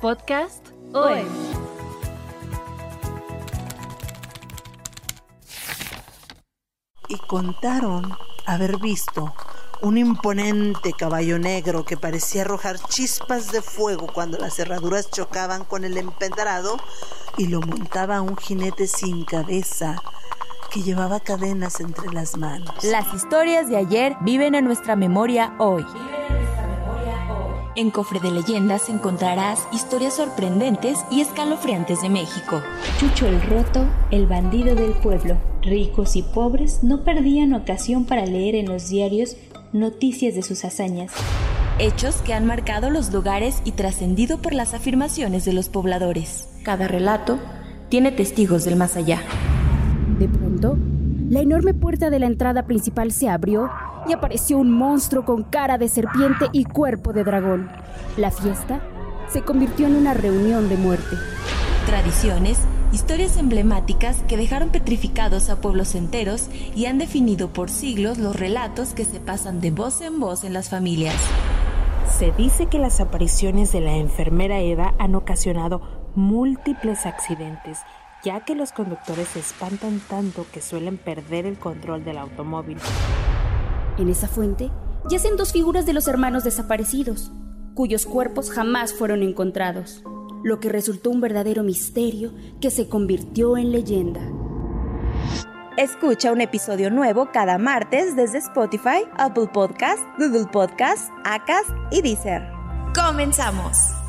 Podcast hoy. Y contaron haber visto un imponente caballo negro que parecía arrojar chispas de fuego cuando las cerraduras chocaban con el empedrado y lo montaba un jinete sin cabeza que llevaba cadenas entre las manos. Las historias de ayer viven en nuestra memoria hoy. En Cofre de Leyendas encontrarás historias sorprendentes y escalofriantes de México. Chucho el Roto, el bandido del pueblo. Ricos y pobres no perdían ocasión para leer en los diarios noticias de sus hazañas. Hechos que han marcado los lugares y trascendido por las afirmaciones de los pobladores. Cada relato tiene testigos del más allá. De pronto, la enorme puerta de la entrada principal se abrió y apareció un monstruo con cara de serpiente y cuerpo de dragón. La fiesta se convirtió en una reunión de muerte. Tradiciones, historias emblemáticas que dejaron petrificados a pueblos enteros y han definido por siglos los relatos que se pasan de voz en voz en las familias. Se dice que las apariciones de la enfermera Eva han ocasionado múltiples accidentes ya que los conductores se espantan tanto que suelen perder el control del automóvil. En esa fuente yacen dos figuras de los hermanos desaparecidos, cuyos cuerpos jamás fueron encontrados, lo que resultó un verdadero misterio que se convirtió en leyenda. Escucha un episodio nuevo cada martes desde Spotify, Apple Podcast, Google Podcast, Acast y Deezer. ¡Comenzamos!